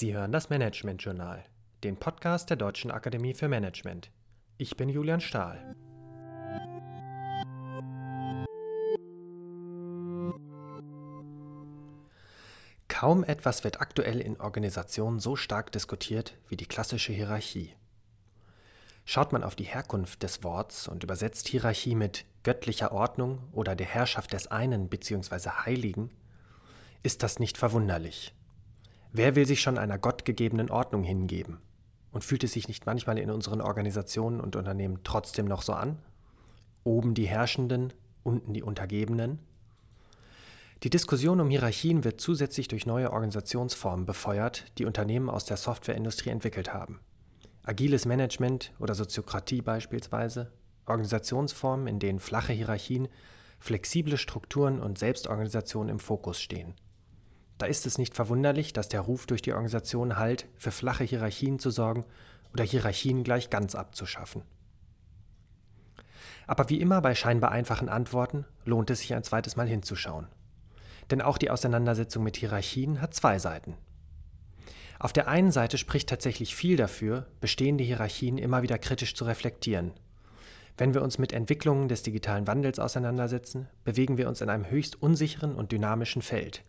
Sie hören das Management Journal, den Podcast der Deutschen Akademie für Management. Ich bin Julian Stahl. Kaum etwas wird aktuell in Organisationen so stark diskutiert wie die klassische Hierarchie. Schaut man auf die Herkunft des Worts und übersetzt Hierarchie mit göttlicher Ordnung oder der Herrschaft des einen bzw. Heiligen, ist das nicht verwunderlich. Wer will sich schon einer gottgegebenen Ordnung hingeben? Und fühlt es sich nicht manchmal in unseren Organisationen und Unternehmen trotzdem noch so an? Oben die Herrschenden, unten die Untergebenen? Die Diskussion um Hierarchien wird zusätzlich durch neue Organisationsformen befeuert, die Unternehmen aus der Softwareindustrie entwickelt haben. Agiles Management oder Soziokratie beispielsweise, Organisationsformen, in denen flache Hierarchien, flexible Strukturen und Selbstorganisation im Fokus stehen. Da ist es nicht verwunderlich, dass der Ruf durch die Organisation halt, für flache Hierarchien zu sorgen oder Hierarchien gleich ganz abzuschaffen. Aber wie immer bei scheinbar einfachen Antworten lohnt es sich ein zweites Mal hinzuschauen. Denn auch die Auseinandersetzung mit Hierarchien hat zwei Seiten. Auf der einen Seite spricht tatsächlich viel dafür, bestehende Hierarchien immer wieder kritisch zu reflektieren. Wenn wir uns mit Entwicklungen des digitalen Wandels auseinandersetzen, bewegen wir uns in einem höchst unsicheren und dynamischen Feld.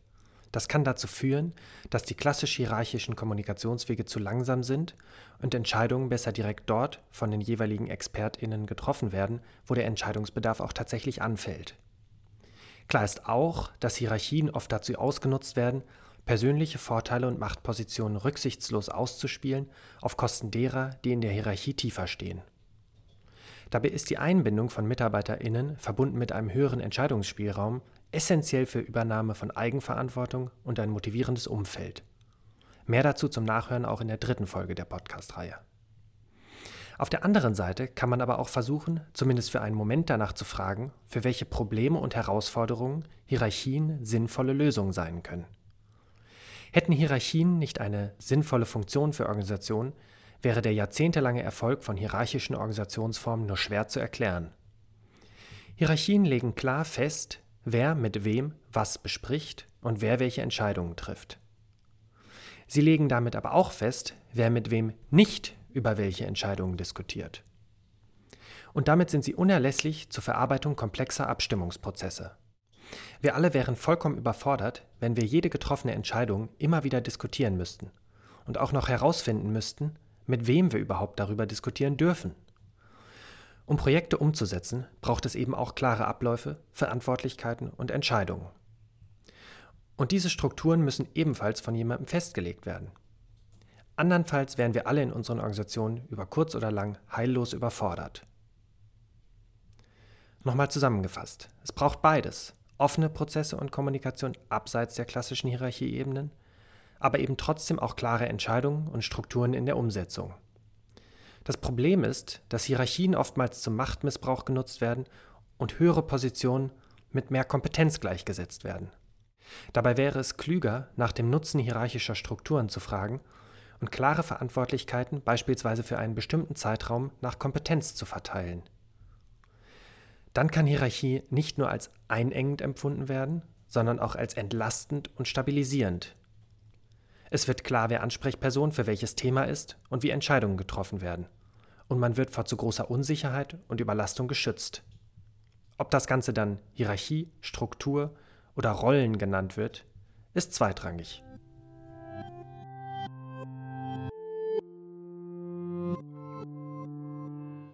Das kann dazu führen, dass die klassisch hierarchischen Kommunikationswege zu langsam sind und Entscheidungen besser direkt dort von den jeweiligen Expertinnen getroffen werden, wo der Entscheidungsbedarf auch tatsächlich anfällt. Klar ist auch, dass Hierarchien oft dazu ausgenutzt werden, persönliche Vorteile und Machtpositionen rücksichtslos auszuspielen auf Kosten derer, die in der Hierarchie tiefer stehen. Dabei ist die Einbindung von Mitarbeiterinnen verbunden mit einem höheren Entscheidungsspielraum essentiell für Übernahme von Eigenverantwortung und ein motivierendes Umfeld. Mehr dazu zum Nachhören auch in der dritten Folge der Podcast-Reihe. Auf der anderen Seite kann man aber auch versuchen, zumindest für einen Moment danach zu fragen, für welche Probleme und Herausforderungen Hierarchien sinnvolle Lösungen sein können. Hätten Hierarchien nicht eine sinnvolle Funktion für Organisationen, wäre der jahrzehntelange Erfolg von hierarchischen Organisationsformen nur schwer zu erklären. Hierarchien legen klar fest, wer mit wem was bespricht und wer welche Entscheidungen trifft. Sie legen damit aber auch fest, wer mit wem nicht über welche Entscheidungen diskutiert. Und damit sind sie unerlässlich zur Verarbeitung komplexer Abstimmungsprozesse. Wir alle wären vollkommen überfordert, wenn wir jede getroffene Entscheidung immer wieder diskutieren müssten und auch noch herausfinden müssten, mit wem wir überhaupt darüber diskutieren dürfen. Um Projekte umzusetzen, braucht es eben auch klare Abläufe, Verantwortlichkeiten und Entscheidungen. Und diese Strukturen müssen ebenfalls von jemandem festgelegt werden. Andernfalls wären wir alle in unseren Organisationen über kurz oder lang heillos überfordert. Nochmal zusammengefasst, es braucht beides, offene Prozesse und Kommunikation abseits der klassischen Hierarchieebenen, aber eben trotzdem auch klare Entscheidungen und Strukturen in der Umsetzung. Das Problem ist, dass Hierarchien oftmals zum Machtmissbrauch genutzt werden und höhere Positionen mit mehr Kompetenz gleichgesetzt werden. Dabei wäre es klüger, nach dem Nutzen hierarchischer Strukturen zu fragen und klare Verantwortlichkeiten beispielsweise für einen bestimmten Zeitraum nach Kompetenz zu verteilen. Dann kann Hierarchie nicht nur als einengend empfunden werden, sondern auch als entlastend und stabilisierend. Es wird klar, wer Ansprechperson für welches Thema ist und wie Entscheidungen getroffen werden. Und man wird vor zu großer Unsicherheit und Überlastung geschützt. Ob das Ganze dann Hierarchie, Struktur oder Rollen genannt wird, ist zweitrangig.